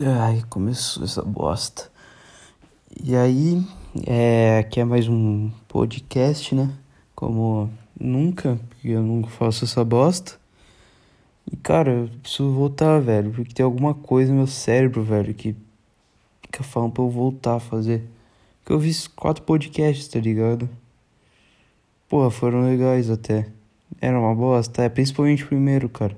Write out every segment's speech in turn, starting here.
Ai, começou essa bosta. E aí, é, aqui é mais um podcast, né? Como nunca, porque eu nunca faço essa bosta. E cara, eu preciso voltar, velho, porque tem alguma coisa no meu cérebro, velho, que fica falando pra eu voltar a fazer. Porque eu vi quatro podcasts, tá ligado? Porra, foram legais até. Era uma bosta, é, principalmente o primeiro, cara.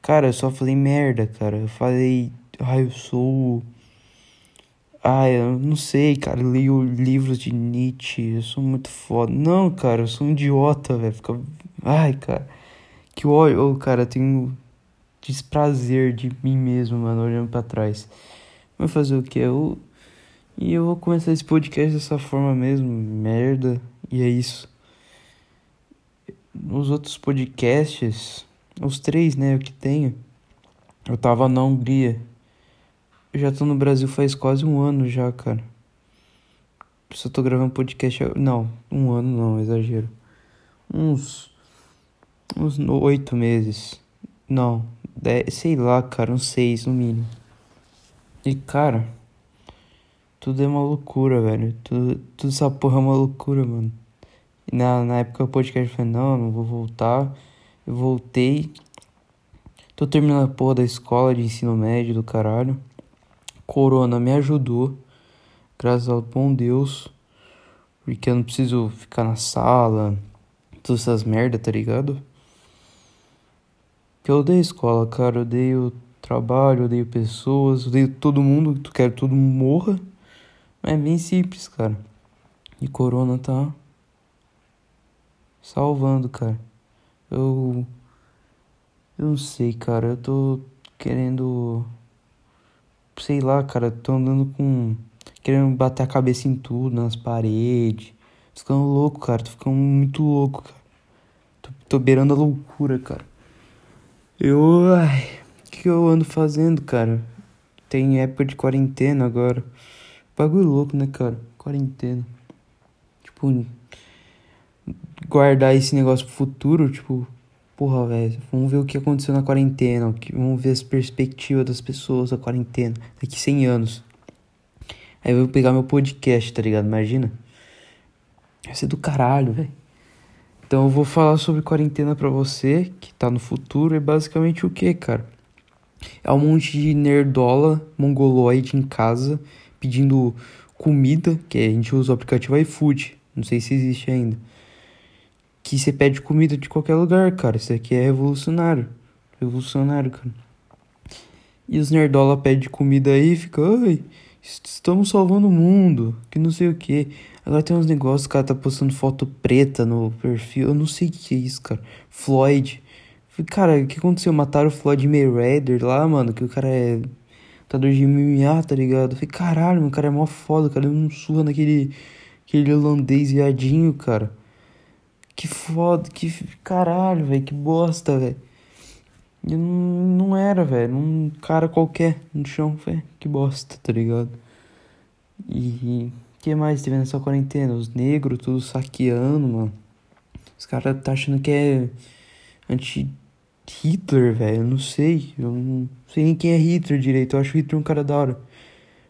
Cara, eu só falei merda, cara. Eu falei Ai, eu sou. Ai, eu não sei, cara. Eu leio livros de Nietzsche. Eu sou muito foda. Não, cara, eu sou um idiota, velho. Fica... Ai, cara. Que ódio. Cara, eu tenho desprazer de mim mesmo, mano, olhando pra trás. Vai fazer o que? Eu. E eu vou começar esse podcast dessa forma mesmo. Merda. E é isso. Nos outros podcasts, os três, né, que tenho, eu tava na Hungria. Eu já tô no Brasil faz quase um ano já, cara. Só tô gravando podcast. Não, um ano não, exagero. Uns. Uns oito meses. Não, dez, sei lá, cara, uns seis no mínimo. E cara. Tudo é uma loucura, velho. Tudo, tudo essa porra é uma loucura, mano. E na, na época o podcast falei, não, não vou voltar. Eu voltei. Tô terminando a porra da escola de ensino médio do caralho. Corona me ajudou, graças ao bom Deus, porque eu não preciso ficar na sala, todas essas merda, tá ligado? Que eu odeio escola, cara, eu odeio trabalho, odeio pessoas, odeio todo mundo, tu quer todo mundo morra. É bem simples, cara. E corona tá salvando, cara. Eu eu não sei, cara, eu tô querendo sei lá, cara, tô andando com. querendo bater a cabeça em tudo, nas paredes. Tô ficando louco, cara, tô ficando muito louco, cara. Tô, tô beirando a loucura, cara. Eu. Ai. O que eu ando fazendo, cara? Tem época de quarentena agora. Bagulho louco, né, cara? Quarentena. Tipo. Guardar esse negócio pro futuro, tipo Porra, velho, vamos ver o que aconteceu na quarentena, vamos ver as perspectivas das pessoas da quarentena daqui 100 anos. Aí eu vou pegar meu podcast, tá ligado? Imagina. Vai ser do caralho, velho. Então eu vou falar sobre quarentena pra você, que tá no futuro, é basicamente o que, cara? É um monte de nerdola mongoloide em casa pedindo comida, que a gente usa o aplicativo iFood, não sei se existe ainda que você pede comida de qualquer lugar, cara. Isso aqui é revolucionário. Revolucionário, cara. E os nerdola pedem comida aí fica, ai, estamos salvando o mundo, que não sei o que. Agora tem uns negócios, cara tá postando foto preta no perfil, eu não sei o que é isso, cara. Floyd. Cara, o que aconteceu? Mataram o Floyd Mayweather lá, mano, que o cara é lutador de MMA, tá ligado? Falei, caralho, o cara é mó foda, cara, ele não surra naquele aquele holandês viadinho, cara. Que foda, que caralho, velho, que bosta, velho. Não, não era, velho, um cara qualquer no chão, velho, que bosta, tá ligado? E que mais teve nessa quarentena? Os negros tudo saqueando, mano. Os caras tá achando que é anti-Hitler, velho, eu não sei. Eu não sei nem quem é Hitler direito, eu acho Hitler um cara da hora.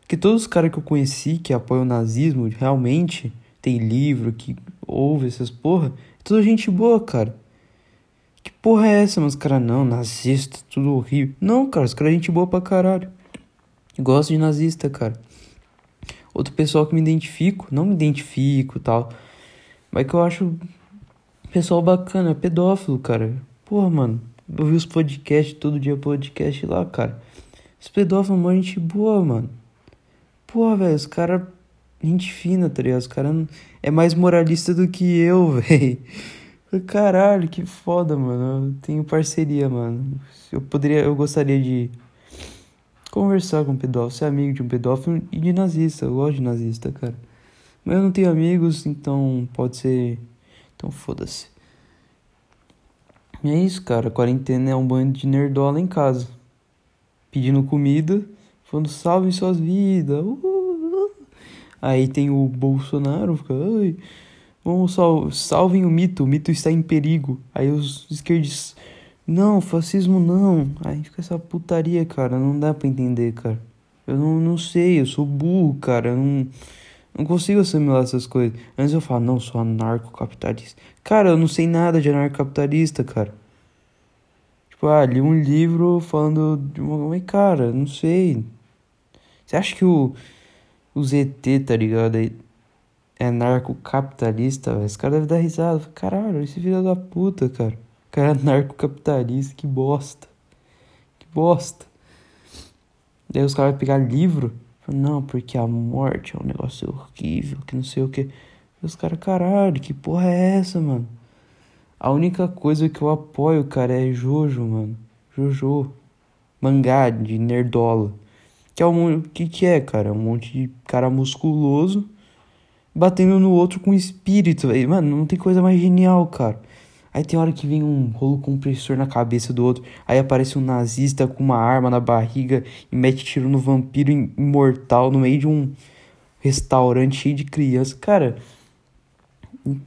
Porque todos os caras que eu conheci que apoiam o nazismo, realmente, tem livro que ouve essas porra, tudo gente boa, cara. Que porra é essa, mas cara, não, nazista, tudo horrível. Não, cara, os caras é gente boa pra caralho. Gosto de nazista, cara. Outro pessoal que me identifico, não me identifico tal, mas que eu acho pessoal bacana, é pedófilo, cara. Porra, mano, eu vi os podcasts, todo dia podcast lá, cara. Os pedófilos, uma gente boa, mano. Porra, velho, os caras gente fina, tá ligado? Os caras é mais moralista do que eu, velho. Caralho, que foda, mano. Eu tenho parceria, mano. Eu poderia, eu gostaria de conversar com um pedófilo, ser amigo de um pedófilo e de nazista. Eu gosto de nazista, cara. Mas eu não tenho amigos, então pode ser. Então foda-se. E é isso, cara. Quarentena é um bando de nerdola em casa. Pedindo comida, falando salve suas vidas. Uhul. Aí tem o Bolsonaro, fica, ai, vamos sal salvem o mito, o mito está em perigo. Aí os esquerdistas, Não, fascismo não. Aí fica essa putaria, cara. Não dá pra entender, cara. Eu não, não sei, eu sou burro, cara. Eu não, não consigo assimilar essas coisas. Antes eu falo, não, sou anarcocapitalista. Cara, eu não sei nada de anarcocapitalista, cara. Tipo, ah, li um livro falando de uma. Mas, cara, não sei. Você acha que o, o ZT, tá ligado? É anarcocapitalista, velho? Esse cara deve dar risada. Caralho, esse filho da puta, cara. O cara é anarcocapitalista, que bosta. Que bosta. Daí os caras vão pegar livro. Não, porque a morte é um negócio horrível, que não sei o que. Os caras, caralho, que porra é essa, mano? A única coisa que eu apoio, cara, é Jojo, mano. Jojo. Mangá de nerdola. Que é um que que é, cara? Um monte de cara musculoso batendo no outro com espírito, velho. Mano, não tem coisa mais genial, cara. Aí tem hora que vem um rolo compressor na cabeça do outro. Aí aparece um nazista com uma arma na barriga e mete tiro no vampiro imortal no meio de um restaurante cheio de crianças. Cara,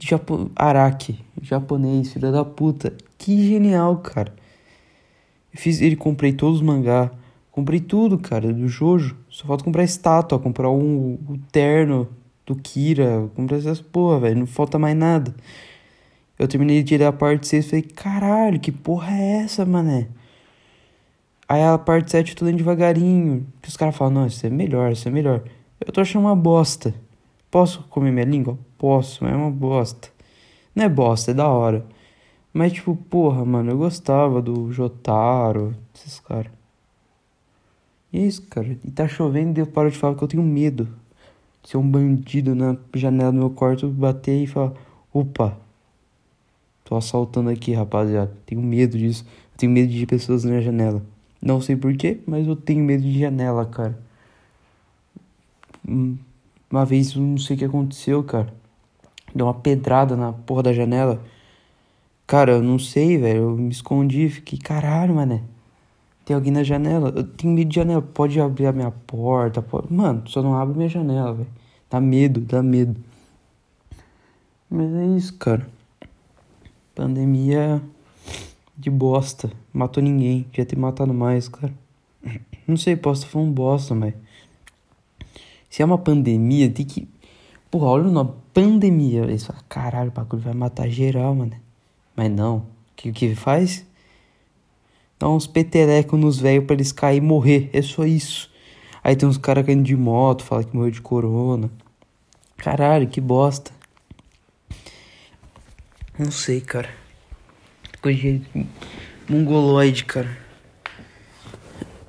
Japo... Araki, japonês, filha da puta. Que genial, cara. Eu fiz ele, comprei todos os mangá. Comprei tudo, cara, do Jojo. Só falta comprar estátua, comprar um, o terno do Kira. Comprar essas porra, velho. Não falta mais nada. Eu terminei de ler a parte 6 e falei, caralho, que porra é essa, mané? Aí a parte 7 eu tô lendo devagarinho. Que os caras falam, não, isso é melhor, isso é melhor. Eu tô achando uma bosta. Posso comer minha língua? Posso, mas é uma bosta. Não é bosta, é da hora. Mas, tipo, porra, mano, eu gostava do Jotaro, esses caras. E é isso, cara. E tá chovendo e eu paro de falar que eu tenho medo. De ser um bandido na janela do meu quarto, bater e falar: opa, tô assaltando aqui, rapaziada. Tenho medo disso. Eu tenho medo de pessoas na janela. Não sei porquê, mas eu tenho medo de janela, cara. Hum. Uma vez, não sei o que aconteceu, cara. Deu uma pedrada na porra da janela. Cara, eu não sei, velho. Eu me escondi, fiquei, caralho, mané. Tem alguém na janela. Eu tenho medo de janela. Pode abrir a minha porta. Pode... Mano, só não abre minha janela, velho. Dá medo, dá medo. Mas é isso, cara. Pandemia de bosta. Matou ninguém. Devia ter matado mais, cara. Não sei, posso estar falando bosta, mas. Se é uma pandemia, tem que. Porra, olha o nome, pandemia. Eles falam, caralho, o bagulho vai matar geral, mano. Mas não. O que, que faz? Dá uns peterecos nos velhos pra eles cair e morrer. É só isso. Aí tem uns caras caindo de moto, fala que morreu de corona. Caralho, que bosta. Não sei, cara. Coisa de mongoloide, cara.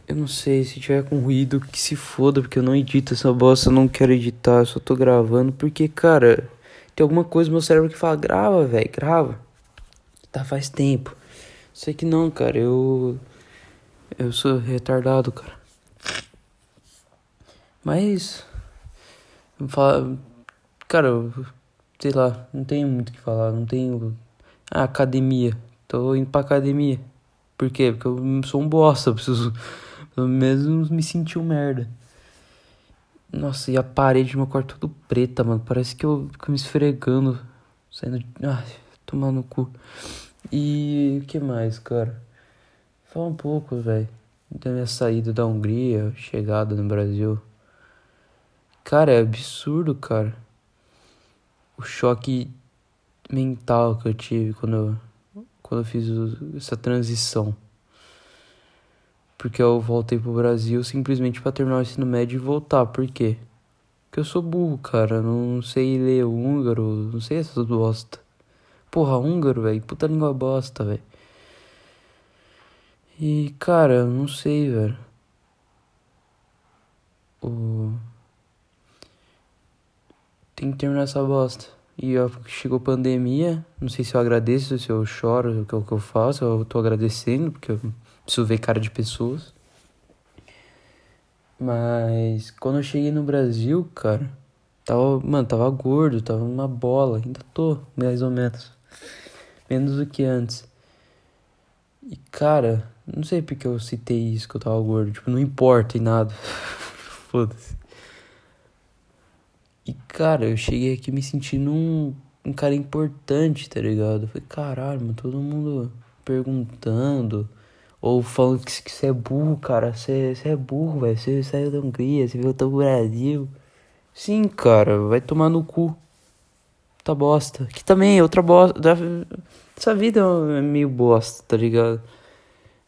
Eu não sei, se tiver com ruído, que se foda, porque eu não edito essa bosta, eu não quero editar, eu só tô gravando, porque, cara, tem alguma coisa no meu cérebro que fala, grava, velho, grava. Tá faz tempo. Sei que não, cara, eu. Eu sou retardado, cara. Mas. Fala. Cara, sei lá, não tenho muito o que falar, não tenho. Ah, academia. Tô indo pra academia. Por quê? Porque eu sou um bosta, eu preciso pelo menos me senti um merda. Nossa, e a parede do meu quarto tudo preta, mano. Parece que eu fico me esfregando. Saindo. Ai, tomando no cu. E o que mais, cara? Fala um pouco, velho. Da minha saída da Hungria, chegada no Brasil. Cara, é absurdo, cara. O choque mental que eu tive quando eu, quando eu fiz essa transição porque eu voltei pro Brasil simplesmente para terminar o ensino médio e voltar. Por quê? Porque eu sou burro, cara. Não sei ler húngaro, não sei essas bosta. Porra, húngaro, velho. Puta língua bosta, velho. E, cara, não sei, velho. O... Tem que terminar essa bosta. E ó, chegou pandemia. Não sei se eu agradeço, se eu choro, o que, o que eu faço. Eu tô agradecendo, porque eu preciso ver cara de pessoas. Mas quando eu cheguei no Brasil, cara, tava, mano, tava gordo, tava uma bola, ainda tô, mais ou menos. Menos do que antes. E cara, não sei porque eu citei isso que eu tava gordo, tipo, não importa em nada. Foda-se. E cara, eu cheguei aqui me sentindo um, um cara importante, tá ligado? Eu falei, caralho, mano, todo mundo perguntando. Ou falando que você é burro, cara. Você é burro, velho. Você saiu da Hungria, você voltou pro Brasil. Sim, cara, vai tomar no cu. Tá bosta. Que também é outra bosta. Essa vida é meio bosta, tá ligado?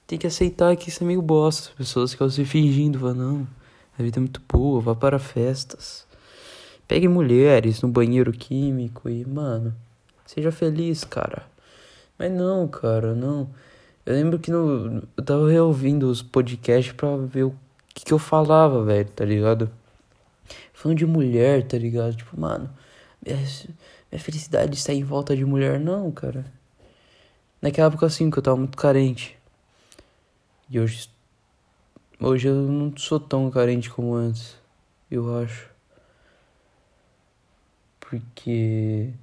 Tem que aceitar que isso é meio bosta. As pessoas ficam se fingindo, falam, não, a vida é muito boa, vá para festas. Pegue mulheres no banheiro químico e, mano, seja feliz, cara. Mas não, cara, não. Eu lembro que no, eu tava reouvindo os podcasts pra ver o que, que eu falava, velho, tá ligado? Falando de mulher, tá ligado? Tipo, mano, minha, minha felicidade está em volta de mulher. Não, cara. Naquela época assim que eu tava muito carente. E hoje. Hoje eu não sou tão carente como antes. Eu acho. Porque.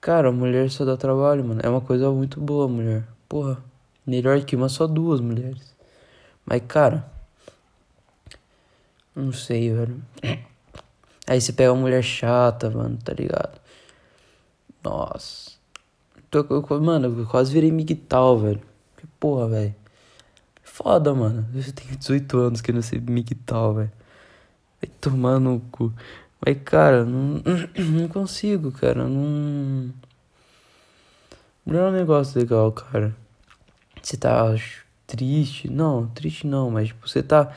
Cara, mulher só dá trabalho, mano. É uma coisa muito boa, mulher. Porra, melhor que uma, só duas mulheres. Mas, cara. Não sei, velho. Aí você pega uma mulher chata, mano, tá ligado? Nossa. Eu, mano, eu quase virei migtal, velho. Que porra, velho. Foda, mano. Eu tenho 18 anos que não sei migtal, velho. Vai tomar no cu. Mas, cara, não, não consigo, cara. Não. Não é um negócio legal, cara. Você tá triste. Não, triste não, mas tipo, você tá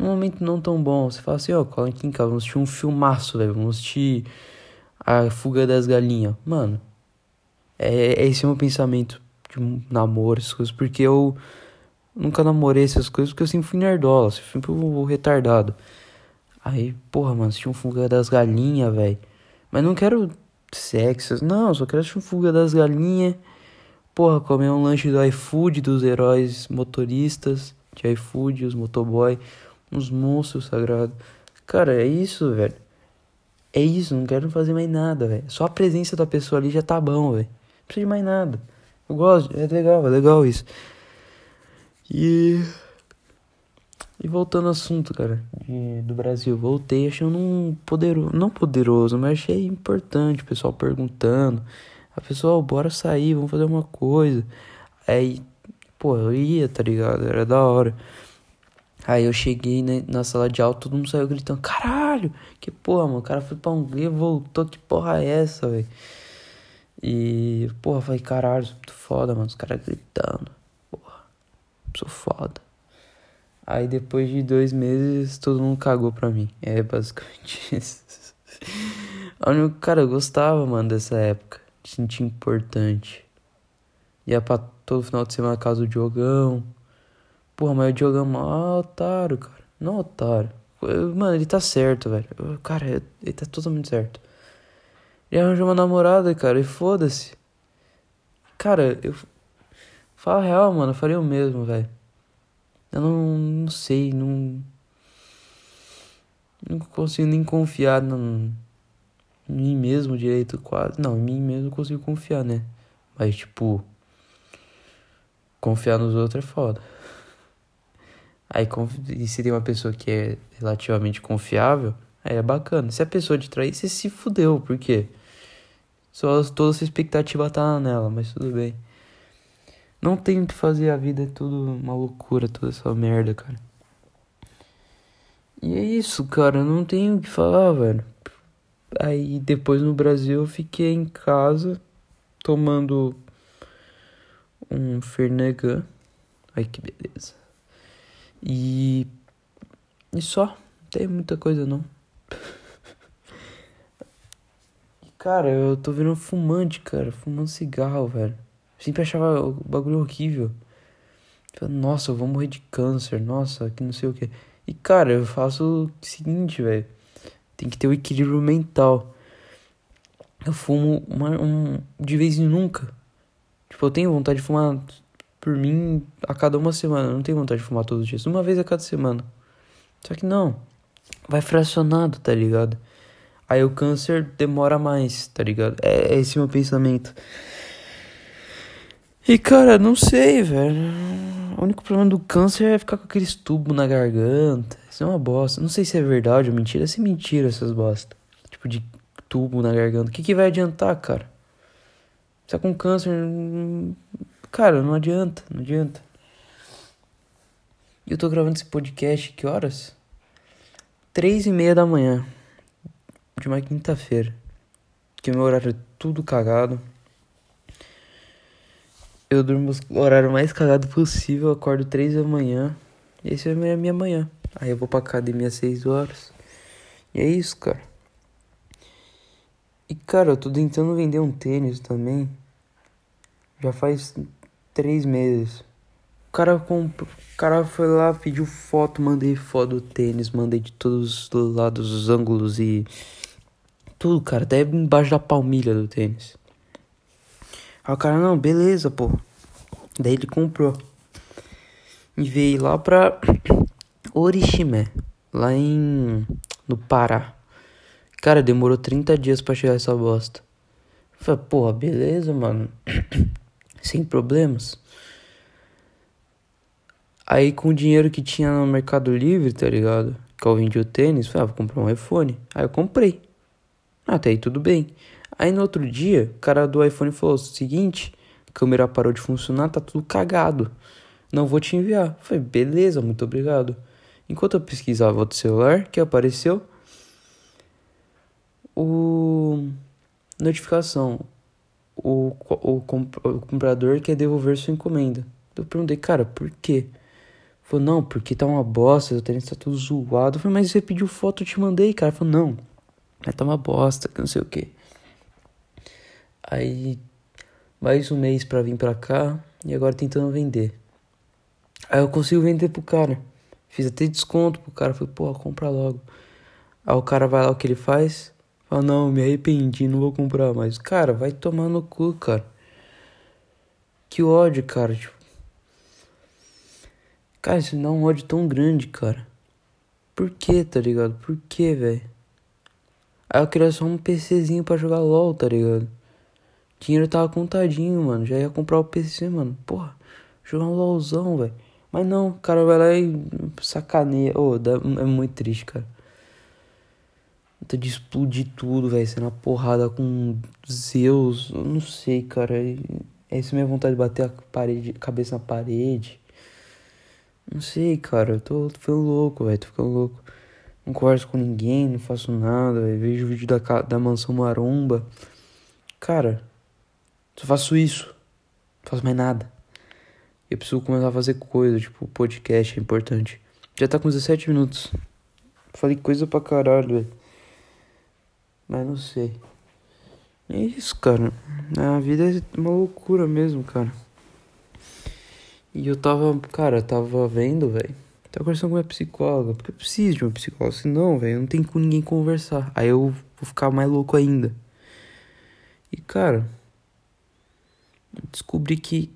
num momento não tão bom. Você fala assim, ó, oh, cola aqui em casa, vamos assistir um filmaço, velho. Vamos assistir A Fuga das Galinhas. Mano, é, esse é o meu pensamento de um namoro, essas coisas. Porque eu nunca namorei essas coisas, porque eu sempre fui nerdola, sempre fui um retardado. Aí, porra, mano, assistir um Fuga das Galinhas, velho. Mas não quero sexo, não, só quero assistir um Fuga das Galinhas Porra, comer um lanche do iFood dos heróis motoristas de iFood, os motoboy, uns monstros sagrados. Cara, é isso, velho. É isso, não quero fazer mais nada, velho. Só a presença da pessoa ali já tá bom, velho. Não precisa de mais nada. Eu gosto, é legal, é legal isso. E. E voltando ao assunto, cara, de, do Brasil, voltei achando um poderoso, não poderoso, mas achei importante, o pessoal perguntando. A pessoa, oh, bora sair, vamos fazer uma coisa. Aí, pô, eu ia, tá ligado? Era da hora. Aí eu cheguei né, na sala de aula, todo mundo saiu gritando, caralho, que porra, mano, o cara foi pra Hungria, voltou, que porra é essa, velho? E, porra, falei, caralho, sou muito foda, mano, os caras gritando, porra, sou foda. Aí depois de dois meses, todo mundo cagou pra mim, é basicamente isso. Cara, eu gostava, mano, dessa época te sentir importante. Ia pra todo final de semana na casa do Diogão. Porra, mas o Diogão é mó otário, cara. Não otário. Mano, ele tá certo, velho. Cara, ele tá totalmente certo. Ele arranjou uma namorada, cara, e foda-se. Cara, eu. Fala real, mano, eu faria o mesmo, velho. Eu não, não sei, não. Não consigo nem confiar no, em mim mesmo direito, quase. Não, em mim mesmo eu consigo confiar, né? Mas, tipo, confiar nos outros é foda. Aí, e se tem uma pessoa que é relativamente confiável, aí é bacana. Se a pessoa te trair, você se fudeu, por quê? Só toda essa expectativa tá nela, mas tudo bem. Não tem o que fazer, a vida é tudo uma loucura, toda essa merda, cara. E é isso, cara, não tenho o que falar, velho. Aí depois no Brasil eu fiquei em casa tomando um Fernegan. Ai que beleza. E. E só. Tem muita coisa não. cara, eu tô vendo fumante, cara. Fumando cigarro, velho. sempre achava o bagulho horrível. Nossa, eu vou morrer de câncer. Nossa, que não sei o que. E cara, eu faço o seguinte, velho. Tem que ter o equilíbrio mental. Eu fumo uma, um, de vez em nunca. Tipo, eu tenho vontade de fumar por mim a cada uma semana. Eu não tenho vontade de fumar todos os dias. Uma vez a cada semana. Só que não. Vai fracionado, tá ligado? Aí o câncer demora mais, tá ligado? É, é esse meu pensamento. E cara, não sei, velho. O único problema do câncer é ficar com aqueles tubos na garganta. Isso é uma bosta. Não sei se é verdade ou mentira. Se é mentira essas bosta. Tipo de tubo na garganta. O que, que vai adiantar, cara? Você tá com câncer. Cara, não adianta, não adianta. E eu tô gravando esse podcast, que horas? Três e meia da manhã. De uma quinta-feira. Que meu horário é tudo cagado. Eu durmo o horário mais cagado possível, acordo três da manhã. Esse é a minha manhã. Aí eu vou pra academia às seis horas. E é isso, cara. E cara, eu tô tentando vender um tênis também. Já faz três meses. O cara comprou. O cara foi lá, pediu foto, mandei foto do tênis, mandei de todos os lados, os ângulos e. Tudo, cara, até embaixo da palmilha do tênis. Aí o cara, não, beleza, pô. Daí ele comprou. E veio lá pra Oriximé, lá em. no Pará. Cara, demorou 30 dias pra chegar essa bosta. falei, porra, beleza, mano. Sem problemas. Aí com o dinheiro que tinha no Mercado Livre, tá ligado? Que eu vendi o tênis, falei, ah, vou comprar um iPhone. Aí eu comprei. Até aí tudo bem. Aí no outro dia, o cara do iPhone falou o seguinte, a câmera parou de funcionar, tá tudo cagado. Não vou te enviar. falei, beleza, muito obrigado. Enquanto eu pesquisava outro celular, que apareceu o notificação. O, o, o comprador quer devolver sua encomenda. Eu perguntei, cara, por quê? Falou, não, porque tá uma bosta, o tênis tá tudo zoado. Eu falei, mas você pediu foto, eu te mandei, cara. Falou, não, mas tá uma bosta, que não sei o que. Aí, mais um mês pra vir pra cá e agora tentando vender. Aí eu consigo vender pro cara. Fiz até desconto pro cara. Falei, pô, compra logo. Aí o cara vai lá, o que ele faz? Fala, não, me arrependi, não vou comprar mais. Cara, vai tomar no cu, cara. Que ódio, cara. Tipo... Cara, isso dá um ódio tão grande, cara. Por que, tá ligado? Por que, velho? Aí eu queria só um PCzinho pra jogar LOL, tá ligado? Dinheiro tava contadinho, mano. Já ia comprar o PC, mano. Porra, jogar um LOLzão, velho. Mas não, o cara vai lá e sacaneia. Ô, oh, é muito triste, cara. De explodir tudo, velho. Sendo uma porrada com Zeus. Eu não sei, cara. É isso minha vontade de bater a parede, cabeça na parede. Não sei, cara. Eu tô, tô ficando louco, velho. Tô ficando louco. Não converso com ninguém, não faço nada. Véio. Vejo o vídeo da, da mansão maromba. Cara, só faço isso. Não faço mais nada. Eu preciso começar a fazer coisa, tipo, podcast é importante. Já tá com 17 minutos. Falei coisa pra caralho, velho. Mas não sei. É isso, cara. A vida é uma loucura mesmo, cara. E eu tava, cara, tava vendo, velho. Tava conversando com minha psicóloga, porque eu preciso de uma psicóloga, senão, velho, não tenho com ninguém conversar. Aí eu vou ficar mais louco ainda. E, cara, descobri que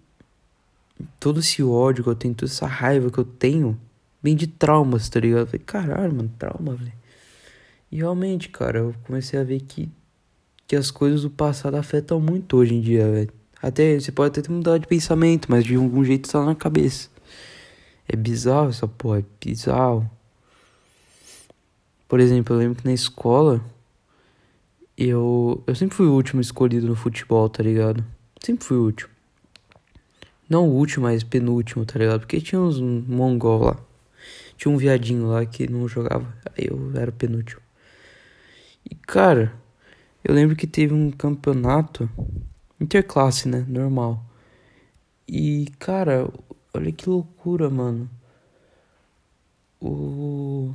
todo esse ódio que eu tenho, toda essa raiva que eu tenho, vem de traumas, tá ligado? Eu falei, caralho, mano, trauma, velho. E realmente, cara, eu comecei a ver que, que as coisas do passado afetam muito hoje em dia, velho. Até você pode até ter mudado de pensamento, mas de algum jeito tá na cabeça. É bizarro essa porra, é bizarro. Por exemplo, eu lembro que na escola eu eu sempre fui o último escolhido no futebol, tá ligado? Sempre fui o último. Não o último, mas penúltimo, tá ligado? Porque tinha uns mongol lá. Tinha um viadinho lá que não jogava. Aí eu era penúltimo. Cara, eu lembro que teve um campeonato interclasse, né? Normal. E cara, olha que loucura, mano. O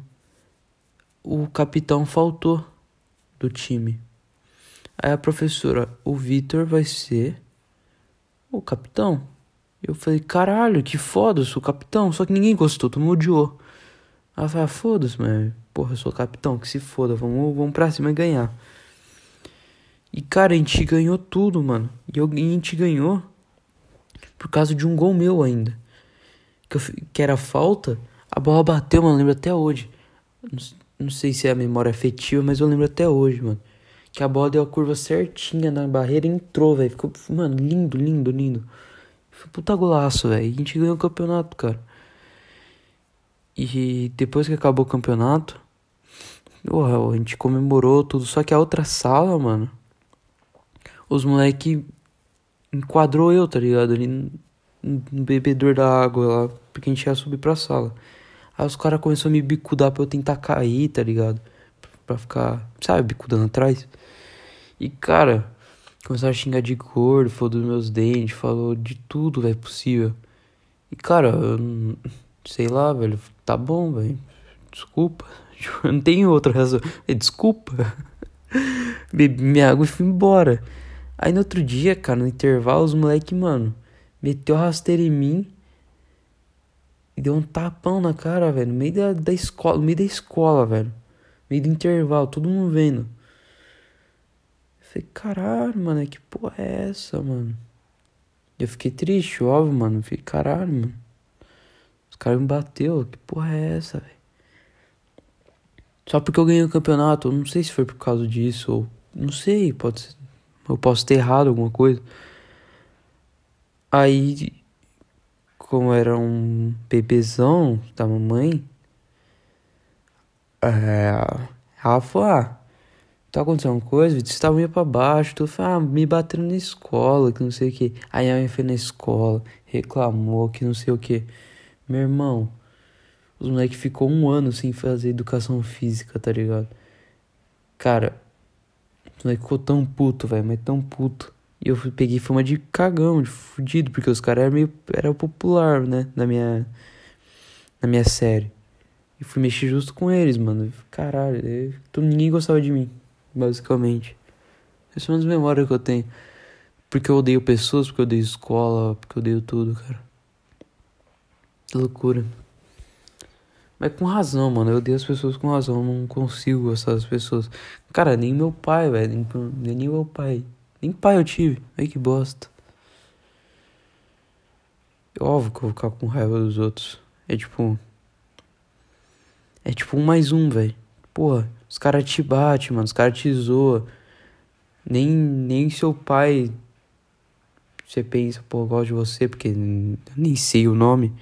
o capitão faltou do time. Aí a professora, o Vitor vai ser o capitão. Eu falei, caralho, que foda, eu sou capitão. Só que ninguém gostou, todo mundo odiou. Ela falou, ah, foda-se, mas porra, eu sou capitão, que se foda, vamos, vamos pra cima e ganhar. E cara, a gente ganhou tudo, mano. E, a gente ganhou por causa de um gol meu ainda. Que, eu, que era falta, a bola bateu, mano, lembro até hoje. Não, não sei se é a memória afetiva, mas eu lembro até hoje, mano. Que a bola deu a curva certinha na barreira e entrou, velho. Ficou, mano, lindo, lindo, lindo. Foi puta golaço, velho. A gente ganhou o campeonato, cara. E depois que acabou o campeonato, porra, a gente comemorou tudo. Só que a outra sala, mano, os moleque enquadrou eu, tá ligado? Ali no bebedor da água lá, porque a gente ia subir pra sala. Aí os caras começaram a me bicudar pra eu tentar cair, tá ligado? Pra ficar, sabe, bicudando atrás. E, cara, começaram a xingar de gordo, falou dos meus dentes, falou de tudo, velho, possível. E, cara, eu, sei lá, velho, tá bom, velho. Desculpa. Eu não tenho outra razão. É, desculpa. Bebi minha água e fui embora. Aí no outro dia, cara, no intervalo, os moleque, mano, meteu a rasteira em mim e deu um tapão na cara, velho. No meio da, da escola, no meio da escola, velho. No meio do intervalo, todo mundo vendo. Eu falei, caralho, mano, que porra é essa, mano? Eu fiquei triste, óbvio, mano. Eu fiquei, caralho, mano. Os caras me bateu, que porra é essa, velho? Só porque eu ganhei o campeonato, não sei se foi por causa disso ou. Não sei, pode ser. Eu posso ter errado alguma coisa. Aí como era um bebezão da mamãe, é, ela falou, ah, tá acontecendo alguma coisa? Você tava meio pra baixo, tu falou, ah, me batendo na escola, que não sei o que. Aí a mãe foi na escola, reclamou que não sei o que. Meu irmão, os moleques ficou um ano sem fazer educação física, tá ligado? Cara, os moleques ficou tão puto, velho, mas tão puto. E eu peguei fama de cagão, de fudido, porque os caras eram meio. Era popular, né? Na minha. Na minha série. E fui mexer justo com eles, mano. Caralho, eu, ninguém gostava de mim, basicamente. Essas são as memórias que eu tenho. Porque eu odeio pessoas, porque eu odeio escola, porque eu odeio tudo, cara. Que loucura. Mas com razão, mano. Eu odeio as pessoas com razão. Eu não consigo gostar das pessoas. Cara, nem meu pai, velho. Nem, nem meu pai. Nem pai eu tive. Ai que bosta. É óbvio que eu vou ficar com raiva dos outros. É tipo. É tipo um mais um, velho. Porra, os caras te batem, mano. Os caras te zoam. Nem, nem seu pai. Você pensa, pô, eu gosto de você, porque nem sei o nome.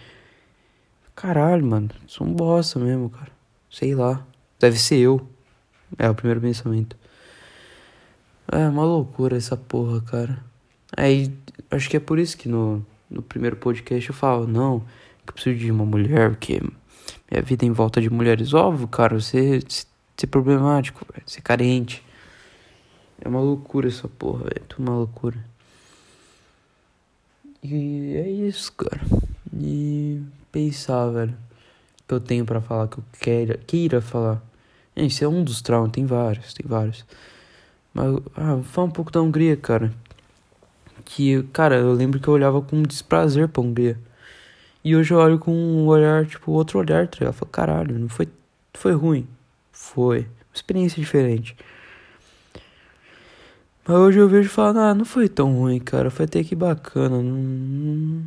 Caralho, mano. Sou um bosta mesmo, cara. Sei lá. Deve ser eu. É o primeiro pensamento. É uma loucura essa porra, cara. Aí, acho que é por isso que no, no primeiro podcast eu falo, não, que eu preciso de uma mulher, porque minha vida é em volta de mulheres. Óbvio, cara, você ser problemático, véio, ser carente. É uma loucura essa porra, velho. É uma loucura. E é isso, cara. E pensar, velho. Que eu tenho para falar, que eu queira, queira falar. Esse é um dos traumas, tem vários, tem vários. Mas, ah, fala um pouco da Hungria, cara. Que, cara, eu lembro que eu olhava com desprazer pra Hungria. E hoje eu olho com um olhar, tipo, outro olhar, tá ligado? Eu falo, caralho, não foi, foi ruim. Foi. Uma experiência diferente. Mas hoje eu vejo e falo, ah, não foi tão ruim, cara. Foi até que bacana. Não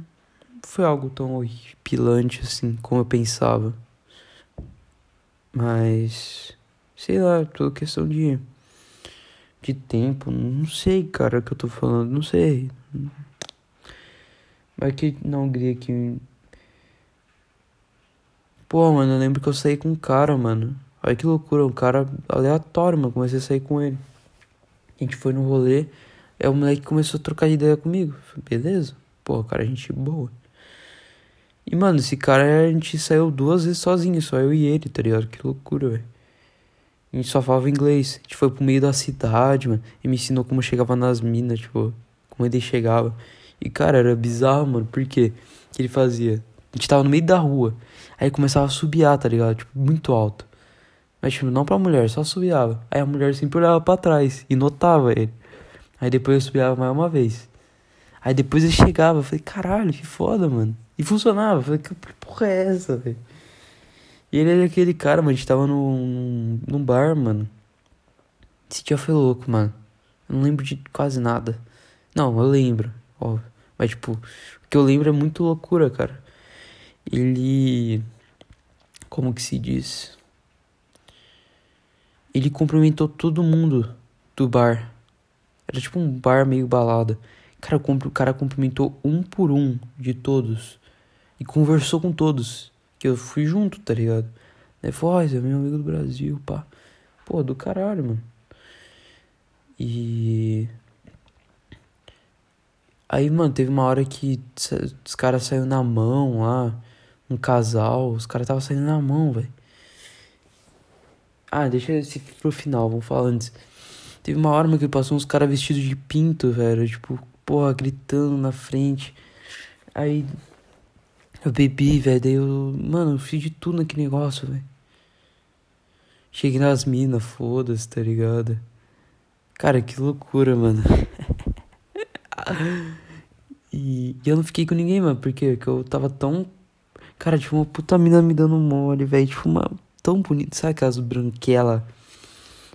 foi algo tão horripilante assim como eu pensava. Mas, sei lá, tudo questão de de tempo. Não sei, cara, o que eu tô falando. Não sei. Mas que na Hungria que. Pô, mano, eu lembro que eu saí com um cara, mano. Olha que loucura, um cara aleatório, mano. Comecei a sair com ele. A gente foi no rolê. É o moleque começou a trocar ideia comigo. Beleza. Pô, cara, gente boa. E, mano, esse cara a gente saiu duas vezes sozinho, só eu e ele, tá ligado? Que loucura, velho. A gente só falava inglês. A gente foi pro meio da cidade, mano. E me ensinou como chegava nas minas, tipo, como ele chegava. E, cara, era bizarro, mano. Por quê? O que ele fazia? A gente tava no meio da rua. Aí começava a subiar, tá ligado? Tipo, muito alto. Mas, tipo, não pra mulher, só subiava. Aí a mulher sempre olhava pra trás e notava ele. Aí depois eu subiava mais uma vez. Aí depois ele chegava. Eu falei, caralho, que foda, mano. E funcionava. Eu falei, que porra é essa, velho? E ele era aquele cara, mano. A gente tava num, num bar, mano. Esse dia foi louco, mano. Eu não lembro de quase nada. Não, eu lembro, óbvio. Mas, tipo, o que eu lembro é muito loucura, cara. Ele. Como que se diz? Ele cumprimentou todo mundo do bar. Era tipo um bar meio balada. Cara, o cara cumprimentou um por um de todos. E conversou com todos. Que eu fui junto, tá ligado? Daí falou, é meu amigo do Brasil, pá. Pô, do caralho, mano. E. Aí, mano, teve uma hora que os caras saíram na mão lá, um casal, os caras tava saindo na mão, velho. Ah, deixa esse pro final, vamos falar antes. Teve uma hora que passou uns caras vestidos de pinto, velho. Tipo, porra, gritando na frente. Aí eu bebi, velho. Daí eu, mano, eu fiz de tudo naquele negócio, velho. Cheguei nas minas, foda-se, tá ligado? Cara, que loucura, mano. e, e, eu não fiquei com ninguém, mano, porque, eu tava tão. Cara, tipo, uma puta mina me dando mole, velho. Tipo, uma. Tão bonita, sabe aquelas branquela,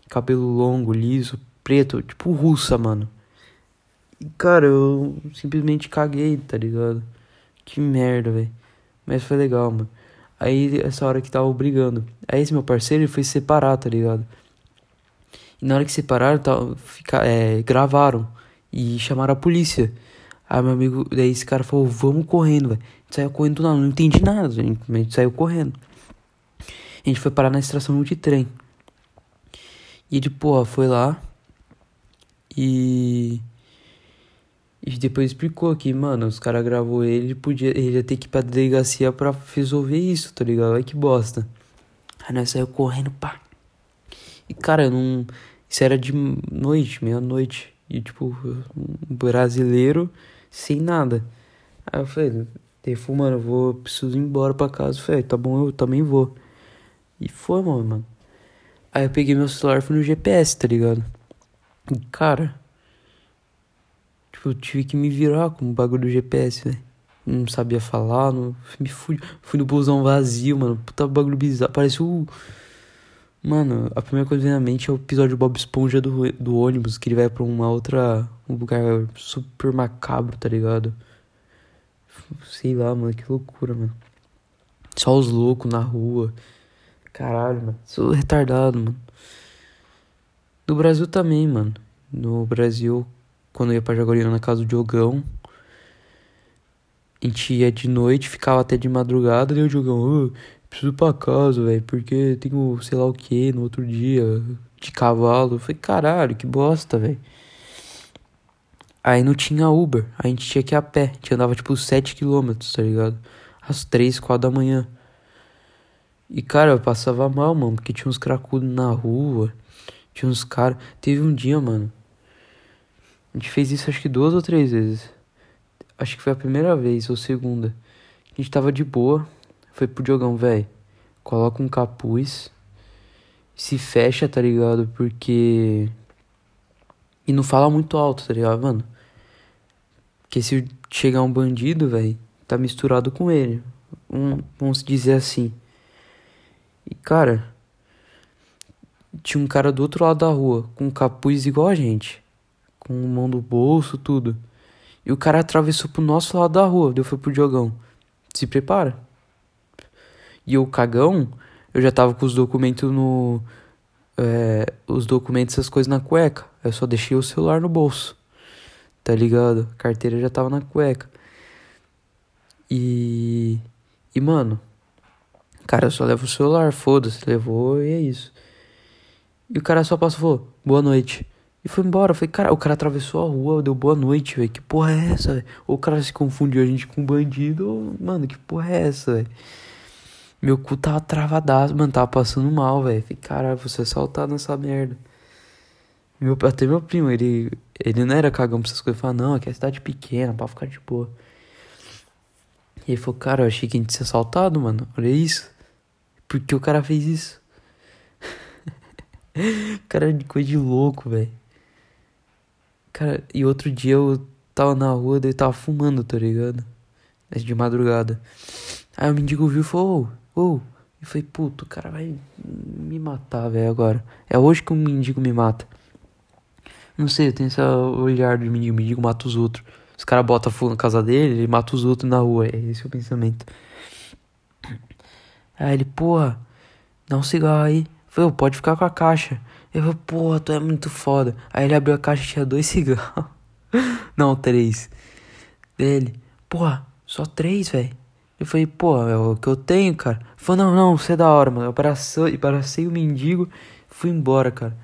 cabelo longo, liso, preto, tipo russa, mano. E, cara, eu simplesmente caguei, tá ligado? Que merda, velho. Mas foi legal, mano. Aí, essa hora que tava brigando. Aí, esse meu parceiro, ele foi separar, tá ligado? E na hora que separaram, tá, fica, é, gravaram e chamaram a polícia. Aí, meu amigo, daí esse cara falou: Vamos correndo, velho. Saiu correndo, não, não entendi nada, a gente saiu correndo. A gente foi parar na estação de trem. E ele, porra, foi lá. E. E depois explicou que, mano, os caras gravou ele, podia, ele ia ter que ir pra delegacia pra resolver isso, tá ligado? Olha que bosta. Aí nós saiu correndo, pá. E, cara, não. Isso era de noite, meia-noite. E, tipo, um brasileiro sem nada. Aí eu falei, ele falou, mano, eu vou, preciso ir embora pra casa. Eu falei, tá bom, eu também vou. E foi, mano. Aí eu peguei meu celular e fui no GPS, tá ligado? E, cara eu tive que me virar com o bagulho do GPS, velho. Não sabia falar, não... me fui, fui no busão vazio, mano. Puta bagulho bizarro. Parece o. Mano, a primeira coisa que vem na mente é o episódio Bob Esponja do, do ônibus, que ele vai pra uma outra. um lugar super macabro, tá ligado? Sei lá, mano, que loucura, mano. Só os loucos na rua. Caralho, mano. Sou retardado, mano. No Brasil também, mano. No Brasil, quando eu ia pra Jaguariúna na casa do Diogão. A gente ia de noite, ficava até de madrugada, e o Diogão, oh, preciso ir pra casa, velho, porque tenho sei lá o que no outro dia, de cavalo. Eu falei, caralho, que bosta, velho. Aí não tinha Uber, a gente tinha que ir a pé, a gente andava tipo 7km, tá ligado? Às 3, 4 da manhã. E cara, eu passava mal, mano, porque tinha uns cracudos na rua, tinha uns caras. Teve um dia, mano, a gente fez isso acho que duas ou três vezes. Acho que foi a primeira vez ou segunda. A gente tava de boa. Foi pro Diogão, velho. Coloca um capuz. Se fecha, tá ligado? Porque. E não fala muito alto, tá ligado, mano? Porque se chegar um bandido, velho, tá misturado com ele. Um, vamos dizer assim. E cara. Tinha um cara do outro lado da rua, com um capuz igual a gente com mão no bolso, tudo. E o cara atravessou pro nosso lado da rua, deu foi pro Diogão. Se prepara. E o cagão, eu já tava com os documentos no. É, os documentos, essas coisas na cueca. Eu só deixei o celular no bolso. Tá ligado? A carteira já tava na cueca. E. E, mano. Cara, eu só levo o celular, foda-se, levou e é isso. E o cara só passou, boa noite. E foi embora. Eu falei, cara, o cara atravessou a rua, deu boa noite, velho. Que porra é essa, velho? Ou o cara se confundiu a gente com bandido, ou, mano, que porra é essa, velho? Meu cu tava travadaço, mano, tava passando mal, velho. Falei, caralho, você é assaltado nessa merda. Meu, até meu primo, ele, ele não era cagão pra essas coisas. Ele falou, não, aqui é cidade pequena, pra ficar de boa. E ele falou, cara, eu achei que a gente ia ser assaltado, mano. Olha isso. Por que o cara fez isso? cara de coisa de louco, velho. Cara, e outro dia eu tava na rua, daí tava fumando, tá ligado? De madrugada. Aí o mendigo viu e falou, ô, ô. Eu falei, puto, o cara vai me matar, velho, agora. É hoje que o mendigo me mata. Não sei, eu tenho esse olhar do mendigo, o mendigo mata os outros. Os caras botam fogo na casa dele, ele mata os outros na rua. É esse o pensamento. Aí ele, porra, dá um cigarro aí. Falei, pode ficar com a caixa. Eu porra, tu é muito foda. Aí ele abriu a caixa e tinha dois cigarros. Não, três. Dele, porra, só três, velho. Eu falei, pô, é o que eu tenho, cara. Ele falou, não, não, você é da hora, mano. Eu abracei, abracei o mendigo fui embora, cara.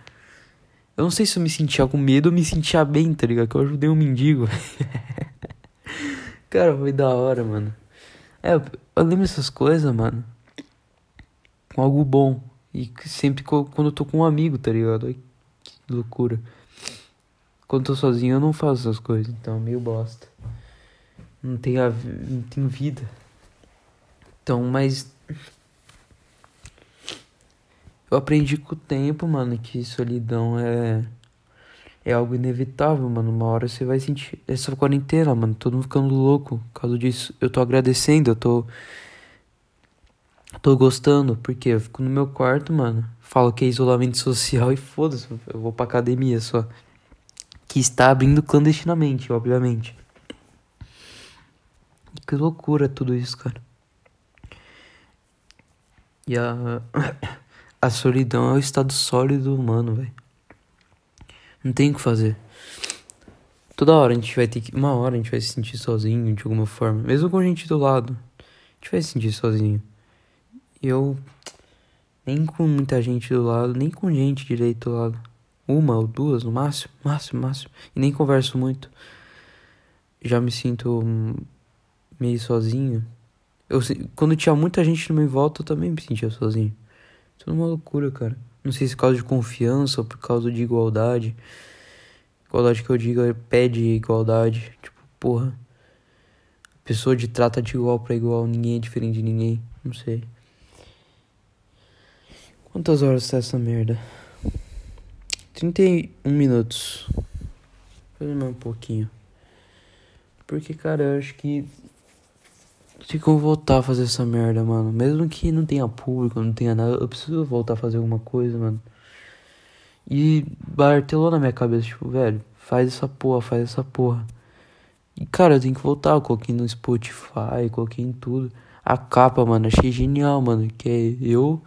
Eu não sei se eu me sentia com medo ou me sentia bem, tá ligado? Que eu ajudei um mendigo. Cara, foi da hora, mano. É, eu lembro essas coisas, mano. Com algo bom. E sempre quando eu tô com um amigo, tá ligado? Que loucura. Quando eu tô sozinho eu não faço essas coisas, então é meio bosta. Não tenho, a, não tenho vida. Então, mas. Eu aprendi com o tempo, mano, que solidão é. É algo inevitável, mano. Uma hora você vai sentir. Essa quarentena, mano, todo mundo ficando louco. Por causa disso, eu tô agradecendo, eu tô. Tô gostando, porque eu fico no meu quarto, mano. Falo que é isolamento social e foda-se, eu vou pra academia só. Que está abrindo clandestinamente, obviamente. Que loucura tudo isso, cara. E a. A solidão é o estado sólido humano, velho. Não tem o que fazer. Toda hora a gente vai ter que. Uma hora a gente vai se sentir sozinho de alguma forma. Mesmo com a gente do lado. A gente vai se sentir sozinho. Eu. Nem com muita gente do lado, nem com gente direito do lado. Uma ou duas no máximo, máximo, máximo. E nem converso muito. Já me sinto meio sozinho. Eu, quando tinha muita gente no meu volta, eu também me sentia sozinho. Tudo uma loucura, cara. Não sei se é por causa de confiança ou por causa de igualdade. Igualdade que eu digo é pede igualdade. Tipo, porra. Pessoa de trata de igual para igual. Ninguém é diferente de ninguém. Não sei. Quantas horas tá essa merda? 31 minutos. Vou mais um pouquinho. Porque, cara, eu acho que tem como voltar a fazer essa merda, mano. Mesmo que não tenha público, não tenha nada, eu preciso voltar a fazer alguma coisa, mano. E bartelou na minha cabeça, tipo, velho, faz essa porra, faz essa porra. E cara, eu tenho que voltar, eu coloquei no Spotify, coloquei em tudo. A capa, mano, achei genial, mano. Que é eu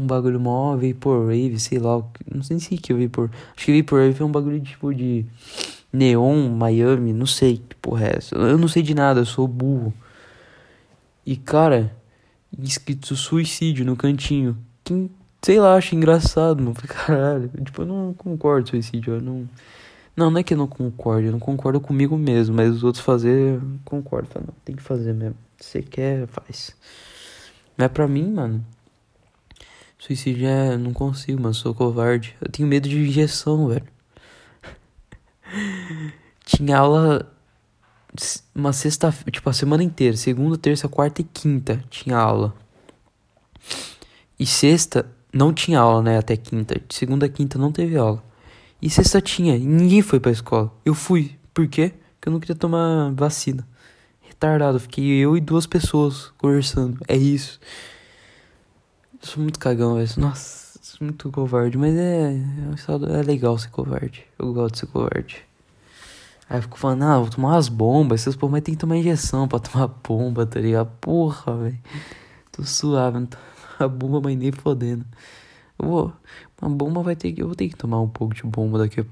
um bagulho mó Vaporwave, sei lá. Não sei se que é Vapor. Acho que Vaporwave é um bagulho tipo de neon, Miami, não sei que porra é essa. Eu não sei de nada, eu sou burro. E cara, escrito suicídio no cantinho. Quem, sei lá, acha engraçado, mano. Caralho. Tipo, eu não concordo com suicídio. Eu não. Não, não é que eu não concordo, eu não concordo comigo mesmo, mas os outros fazer, concordo. Não, tem que fazer mesmo. Você quer, faz. Mas é pra mim, mano. Suicídio é. Não consigo, mano. Sou covarde. Eu tenho medo de injeção, velho. Tinha aula uma sexta, tipo a semana inteira, segunda, terça, quarta e quinta tinha aula. E sexta não tinha aula, né, até quinta. Segunda, quinta não teve aula. E sexta tinha, e ninguém foi pra escola. Eu fui. Por quê? Porque eu não queria tomar vacina. Retardado, fiquei eu e duas pessoas conversando. É isso. Sou muito cagão, velho. Nossa, sou muito covarde, mas é, é, é legal ser covarde. Eu gosto de ser covarde. Aí eu fico falando, ah, vou tomar umas bombas. Essas porra, mas tem que tomar injeção pra tomar bomba, tá ligado? Porra, velho. Tô suave, não a bomba, mas nem fodendo. Eu vou. Uma bomba vai ter que. Eu vou ter que tomar um pouco de bomba daqui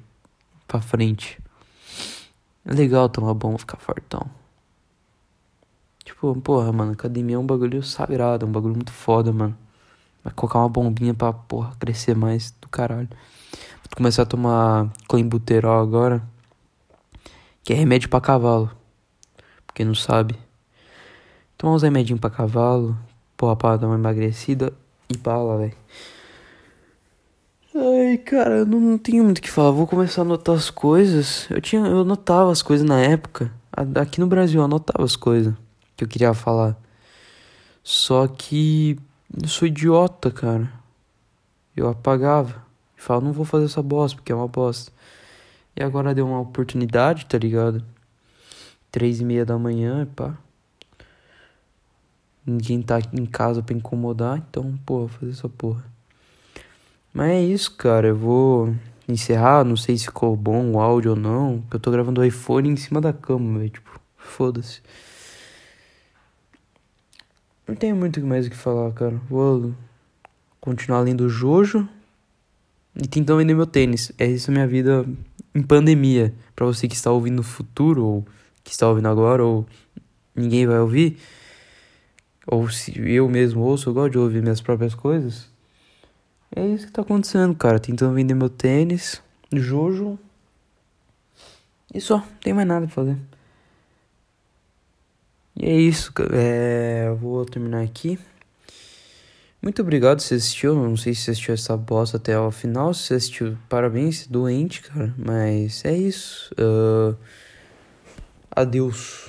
pra frente. É legal tomar bomba, ficar fortão. Tipo, porra, mano, academia é um bagulho sagrado, é um bagulho muito foda, mano. Vai colocar uma bombinha pra, porra, crescer mais do caralho. Vou começar a tomar clenbuterol agora que é remédio para cavalo. Porque não sabe. Toma uns remedinhos pra cavalo, porra, pra dar uma emagrecida e bala, velho. Ai, cara, eu não tenho muito o que falar. Vou começar a anotar as coisas. Eu tinha, eu anotava as coisas na época. Aqui no Brasil eu anotava as coisas que eu queria falar. Só que eu sou idiota, cara. Eu apagava. E não vou fazer essa bosta, porque é uma bosta. E agora deu uma oportunidade, tá ligado? Três e meia da manhã, pá. Ninguém tá em casa pra incomodar, então, porra, fazer essa porra. Mas é isso, cara. Eu vou encerrar. Não sei se ficou bom o áudio ou não. Eu tô gravando o iPhone em cima da cama, velho. Tipo, foda-se. Não tenho muito mais o que falar, cara. Vou continuar lendo o Jojo e tentando vender meu tênis. É isso a minha vida em pandemia, para você que está ouvindo no futuro, ou que está ouvindo agora, ou ninguém vai ouvir, ou se eu mesmo ouço, eu gosto de ouvir minhas próprias coisas. É isso que tá acontecendo, cara. Tentando vender meu tênis, Jojo. E só, não tem mais nada pra fazer. E é isso, é, vou terminar aqui. Muito obrigado se assistiu. Não sei se você assistiu essa bosta até o final. Se você assistiu, parabéns, doente, cara. Mas é isso. Uh, adeus.